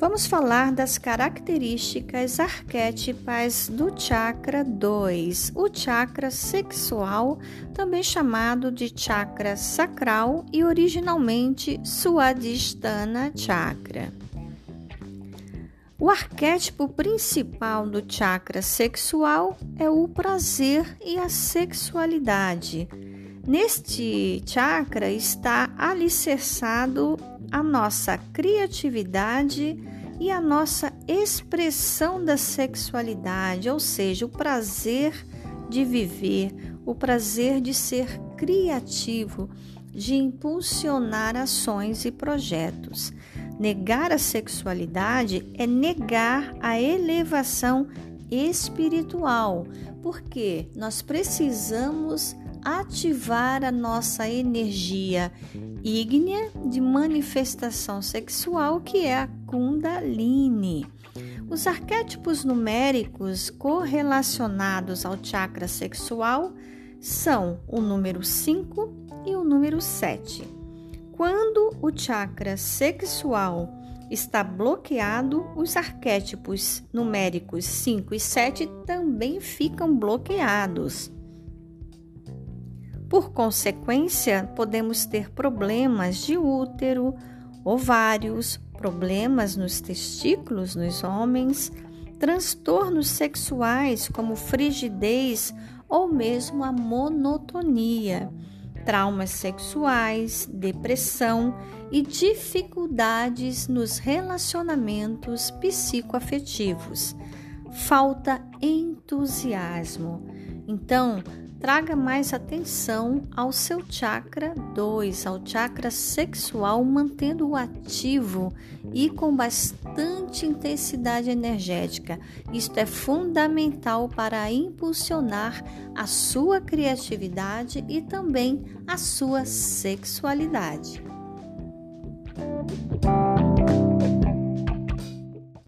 Vamos falar das características arquétipas do chakra 2, o chakra sexual, também chamado de chakra sacral e originalmente Swadhisthana chakra. O arquétipo principal do chakra sexual é o prazer e a sexualidade. Neste chakra está alicerçado a nossa criatividade e a nossa expressão da sexualidade, ou seja, o prazer de viver, o prazer de ser criativo, de impulsionar ações e projetos. Negar a sexualidade é negar a elevação espiritual, porque nós precisamos ativar a nossa energia ígnea de manifestação sexual, que é a Kundalini. Os arquétipos numéricos correlacionados ao chakra sexual são o número 5 e o número 7. Quando o chakra sexual está bloqueado, os arquétipos numéricos 5 e 7 também ficam bloqueados. Por consequência, podemos ter problemas de útero, ovários, problemas nos testículos nos homens, transtornos sexuais como frigidez ou mesmo a monotonia, traumas sexuais, depressão e dificuldades nos relacionamentos psicoafetivos. Falta entusiasmo. Então, traga mais atenção ao seu chakra 2, ao chakra sexual, mantendo-o ativo e com bastante intensidade energética. Isto é fundamental para impulsionar a sua criatividade e também a sua sexualidade.